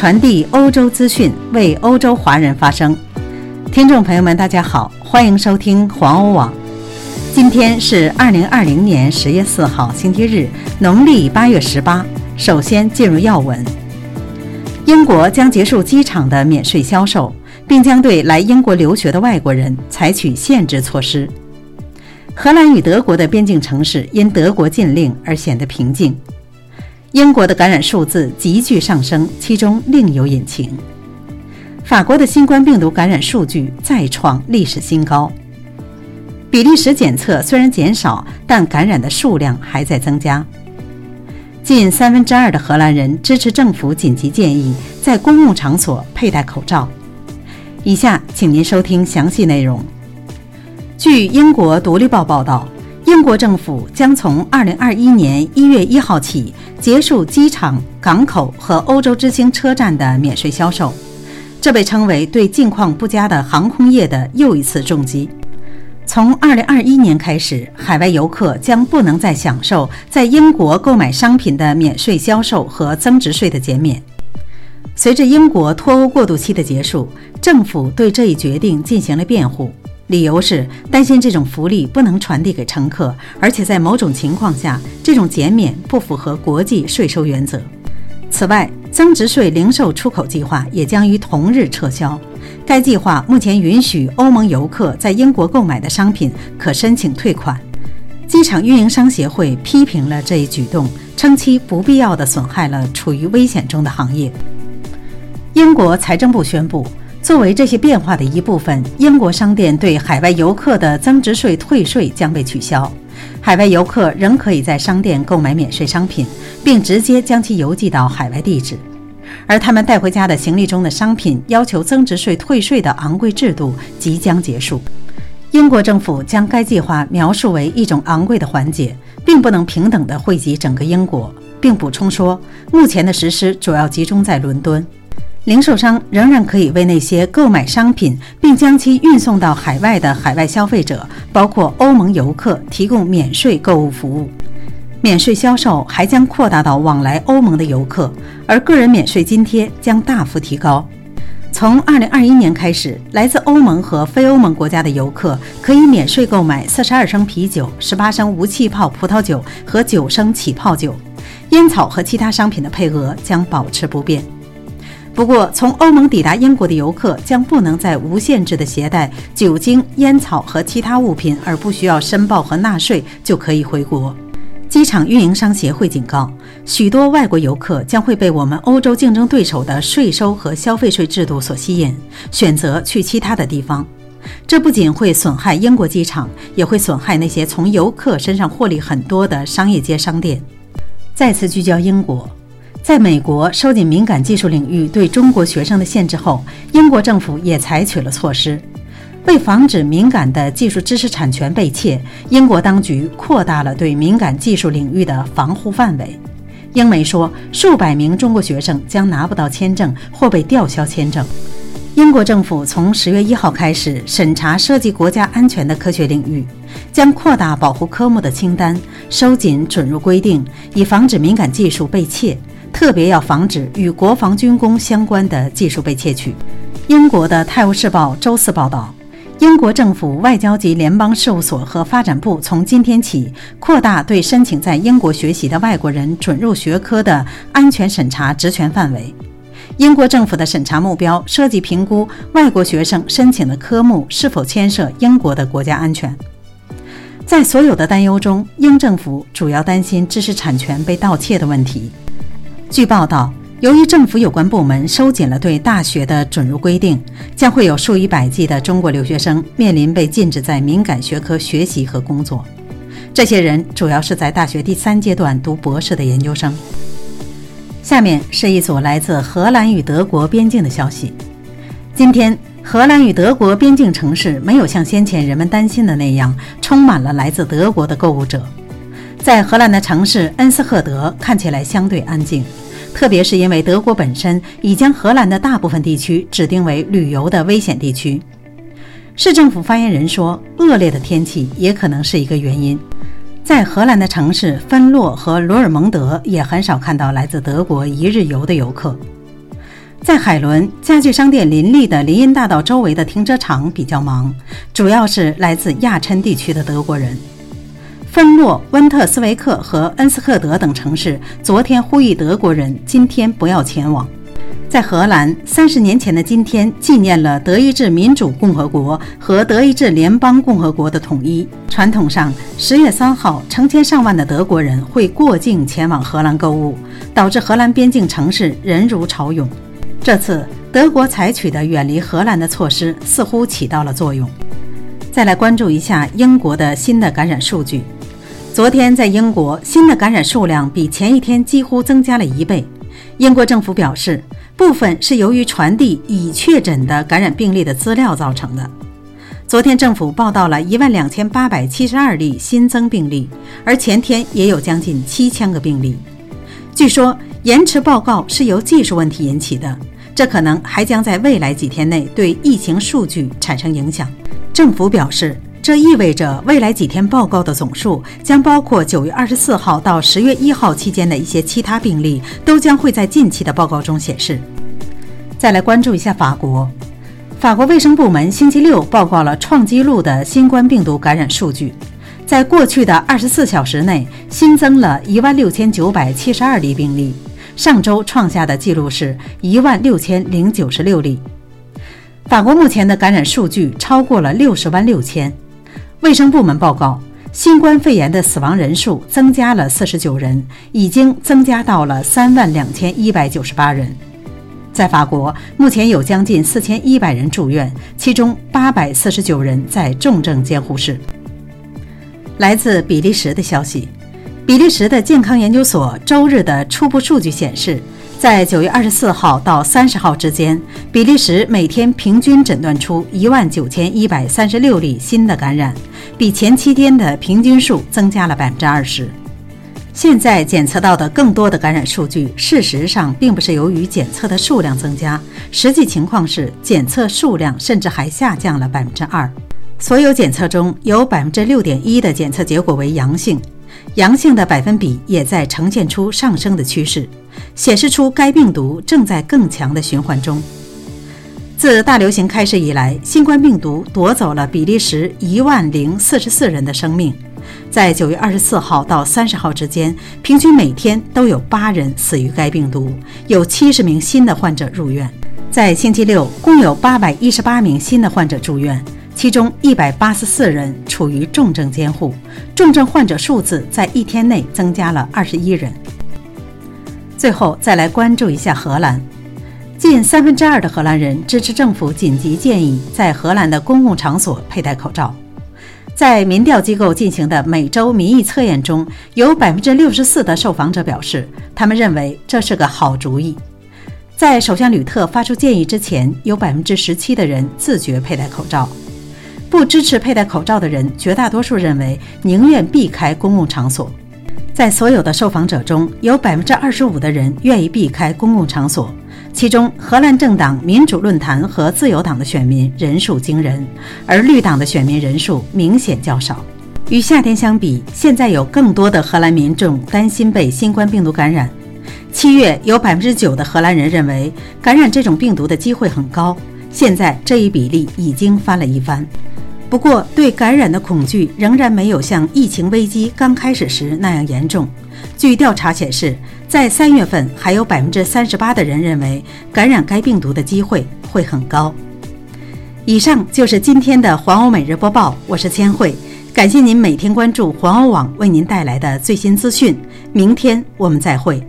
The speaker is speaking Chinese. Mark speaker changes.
Speaker 1: 传递欧洲资讯，为欧洲华人发声。听众朋友们，大家好，欢迎收听环欧网。今天是二零二零年十月四号，星期日，农历八月十八。首先进入要闻：英国将结束机场的免税销售，并将对来英国留学的外国人采取限制措施。荷兰与德国的边境城市因德国禁令而显得平静。英国的感染数字急剧上升，其中另有隐情。法国的新冠病毒感染数据再创历史新高。比利时检测虽然减少，但感染的数量还在增加。近三分之二的荷兰人支持政府紧急建议在公共场所佩戴口罩。以下请您收听详细内容。据英国《独立报》报道。英国政府将从二零二一年一月一号起结束机场、港口和欧洲之星车站的免税销售，这被称为对境况不佳的航空业的又一次重击。从二零二一年开始，海外游客将不能再享受在英国购买商品的免税销售和增值税的减免。随着英国脱欧过渡期的结束，政府对这一决定进行了辩护。理由是担心这种福利不能传递给乘客，而且在某种情况下，这种减免不符合国际税收原则。此外，增值税零售出口计划也将于同日撤销。该计划目前允许欧盟游客在英国购买的商品可申请退款。机场运营商协会批评了这一举动，称其不必要地损害了处于危险中的行业。英国财政部宣布。作为这些变化的一部分，英国商店对海外游客的增值税退税将被取消。海外游客仍可以在商店购买免税商品，并直接将其邮寄到海外地址。而他们带回家的行李中的商品要求增值税退税的昂贵制度即将结束。英国政府将该计划描述为一种昂贵的环节，并不能平等地惠及整个英国，并补充说，目前的实施主要集中在伦敦。零售商仍然可以为那些购买商品并将其运送到海外的海外消费者，包括欧盟游客，提供免税购物服务。免税销售还将扩大到往来欧盟的游客，而个人免税津贴将大幅提高。从2021年开始，来自欧盟和非欧盟国家的游客可以免税购买42升啤酒、18升无气泡葡萄酒和9升起泡酒。烟草和其他商品的配额将保持不变。不过，从欧盟抵达英国的游客将不能再无限制地携带酒精、烟草和其他物品，而不需要申报和纳税就可以回国。机场运营商协会警告，许多外国游客将会被我们欧洲竞争对手的税收和消费税制度所吸引，选择去其他的地方。这不仅会损害英国机场，也会损害那些从游客身上获利很多的商业街商店。再次聚焦英国。在美国收紧敏感技术领域对中国学生的限制后，英国政府也采取了措施。为防止敏感的技术知识产权被窃，英国当局扩大了对敏感技术领域的防护范围。英媒说，数百名中国学生将拿不到签证或被吊销签证。英国政府从十月一号开始审查涉及国家安全的科学领域，将扩大保护科目的清单，收紧准入规定，以防止敏感技术被窃。特别要防止与国防军工相关的技术被窃取。英国的《泰晤士报》周四报道，英国政府外交及联邦事务所和发展部从今天起扩大对申请在英国学习的外国人准入学科的安全审查职权范围。英国政府的审查目标涉及评估外国学生申请的科目是否牵涉英国的国家安全。在所有的担忧中，英政府主要担心知识产权被盗窃的问题。据报道，由于政府有关部门收紧了对大学的准入规定，将会有数以百计的中国留学生面临被禁止在敏感学科学习和工作。这些人主要是在大学第三阶段读博士的研究生。下面是一组来自荷兰与德国边境的消息。今天，荷兰与德国边境城市没有像先前人们担心的那样充满了来自德国的购物者。在荷兰的城市恩斯赫德看起来相对安静，特别是因为德国本身已将荷兰的大部分地区指定为旅游的危险地区。市政府发言人说，恶劣的天气也可能是一个原因。在荷兰的城市芬洛和罗尔蒙德也很少看到来自德国一日游的游客。在海伦家具商店林立的林荫大道周围的停车场比较忙，主要是来自亚琛地区的德国人。芬洛、温特斯维克和恩斯赫德等城市昨天呼吁德国人今天不要前往。在荷兰，三十年前的今天纪念了德意志民主共和国和德意志联邦共和国的统一。传统上，十月三号，成千上万的德国人会过境前往荷兰购物，导致荷兰边境城市人如潮涌。这次德国采取的远离荷兰的措施似乎起到了作用。再来关注一下英国的新的感染数据。昨天在英国，新的感染数量比前一天几乎增加了一倍。英国政府表示，部分是由于传递已确诊的感染病例的资料造成的。昨天政府报道了一万两千八百七十二例新增病例，而前天也有将近七千个病例。据说延迟报告是由技术问题引起的。这可能还将在未来几天内对疫情数据产生影响。政府表示，这意味着未来几天报告的总数将包括九月二十四号到十月一号期间的一些其他病例，都将会在近期的报告中显示。再来关注一下法国，法国卫生部门星期六报告了创纪录的新冠病毒感染数据，在过去的二十四小时内新增了一万六千九百七十二例病例。上周创下的记录是一万六千零九十六例。法国目前的感染数据超过了六十万六千。卫生部门报告，新冠肺炎的死亡人数增加了四十九人，已经增加到了三万两千一百九十八人。在法国，目前有将近四千一百人住院，其中八百四十九人在重症监护室。来自比利时的消息。比利时的健康研究所周日的初步数据显示，在九月二十四号到三十号之间，比利时每天平均诊断出一万九千一百三十六例新的感染，比前七天的平均数增加了百分之二十。现在检测到的更多的感染数据，事实上并不是由于检测的数量增加，实际情况是检测数量甚至还下降了百分之二。所有检测中有百分之六点一的检测结果为阳性。阳性的百分比也在呈现出上升的趋势，显示出该病毒正在更强的循环中。自大流行开始以来，新冠病毒夺走了比利时一万零四十四人的生命。在九月二十四号到三十号之间，平均每天都有八人死于该病毒，有七十名新的患者入院。在星期六，共有八百一十八名新的患者住院。其中一百八十四人处于重症监护，重症患者数字在一天内增加了二十一人。最后再来关注一下荷兰，近三分之二的荷兰人支持政府紧急建议在荷兰的公共场所佩戴口罩。在民调机构进行的每周民意测验中，有百分之六十四的受访者表示，他们认为这是个好主意。在首相吕特发出建议之前，有百分之十七的人自觉佩戴口罩。不支持佩戴口罩的人，绝大多数认为宁愿避开公共场所。在所有的受访者中，有百分之二十五的人愿意避开公共场所，其中荷兰政党民主论坛和自由党的选民人数惊人，而绿党的选民人数明显较少。与夏天相比，现在有更多的荷兰民众担心被新冠病毒感染。七月有百分之九的荷兰人认为感染这种病毒的机会很高，现在这一比例已经翻了一番。不过，对感染的恐惧仍然没有像疫情危机刚开始时那样严重。据调查显示，在三月份，还有百分之三十八的人认为感染该病毒的机会会很高。以上就是今天的环欧每日播报，我是千惠，感谢您每天关注环欧网为您带来的最新资讯。明天我们再会。